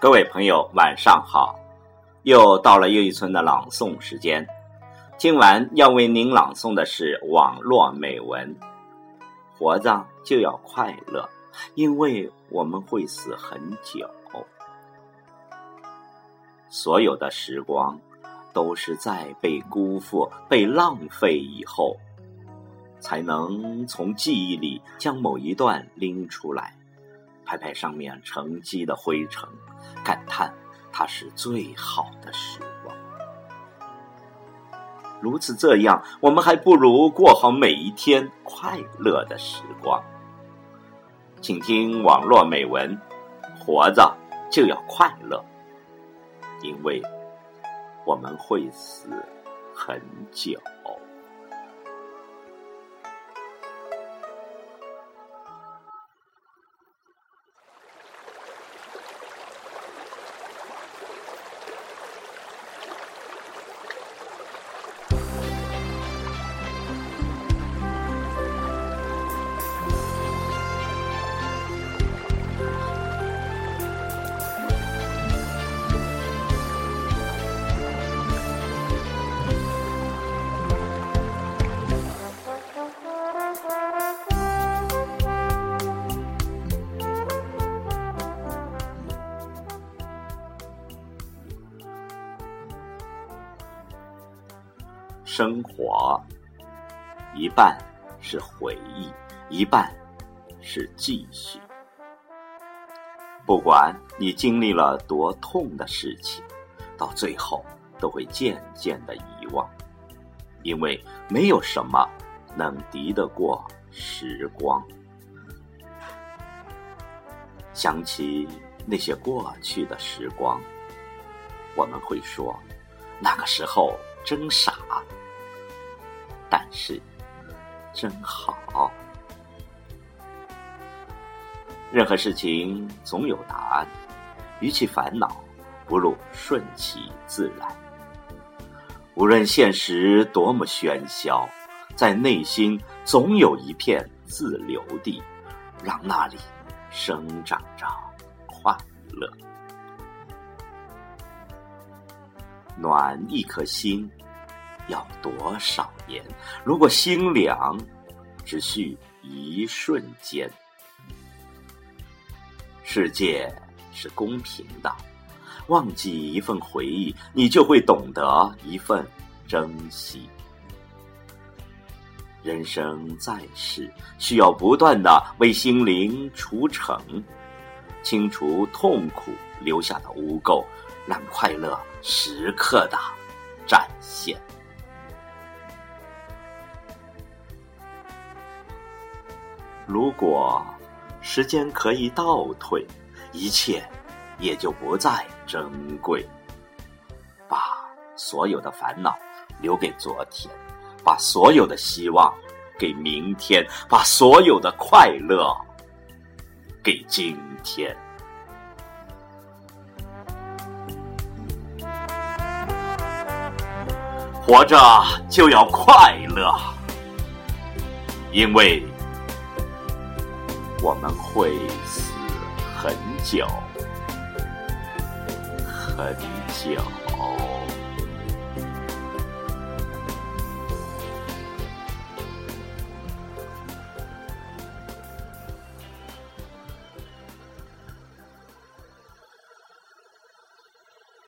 各位朋友，晚上好！又到了又一村的朗诵时间。今晚要为您朗诵的是网络美文。活着就要快乐，因为我们会死很久。所有的时光，都是在被辜负、被浪费以后，才能从记忆里将某一段拎出来。拍拍上面沉积的灰尘，感叹它是最好的时光。如此这样，我们还不如过好每一天快乐的时光。请听网络美文：活着就要快乐，因为我们会死很久。生活一半是回忆，一半是继续。不管你经历了多痛的事情，到最后都会渐渐的遗忘，因为没有什么能敌得过时光。想起那些过去的时光，我们会说，那个时候真傻。但是，真好。任何事情总有答案，与其烦恼，不如顺其自然。无论现实多么喧嚣，在内心总有一片自留地，让那里生长着快乐，暖一颗心。要多少年？如果心凉，只需一瞬间。世界是公平的，忘记一份回忆，你就会懂得一份珍惜。人生在世，需要不断的为心灵除尘，清除痛苦留下的污垢，让快乐时刻的展现。如果时间可以倒退，一切也就不再珍贵。把所有的烦恼留给昨天，把所有的希望给明天，把所有的快乐给今天。活着就要快乐，因为。我们会死很久，很久。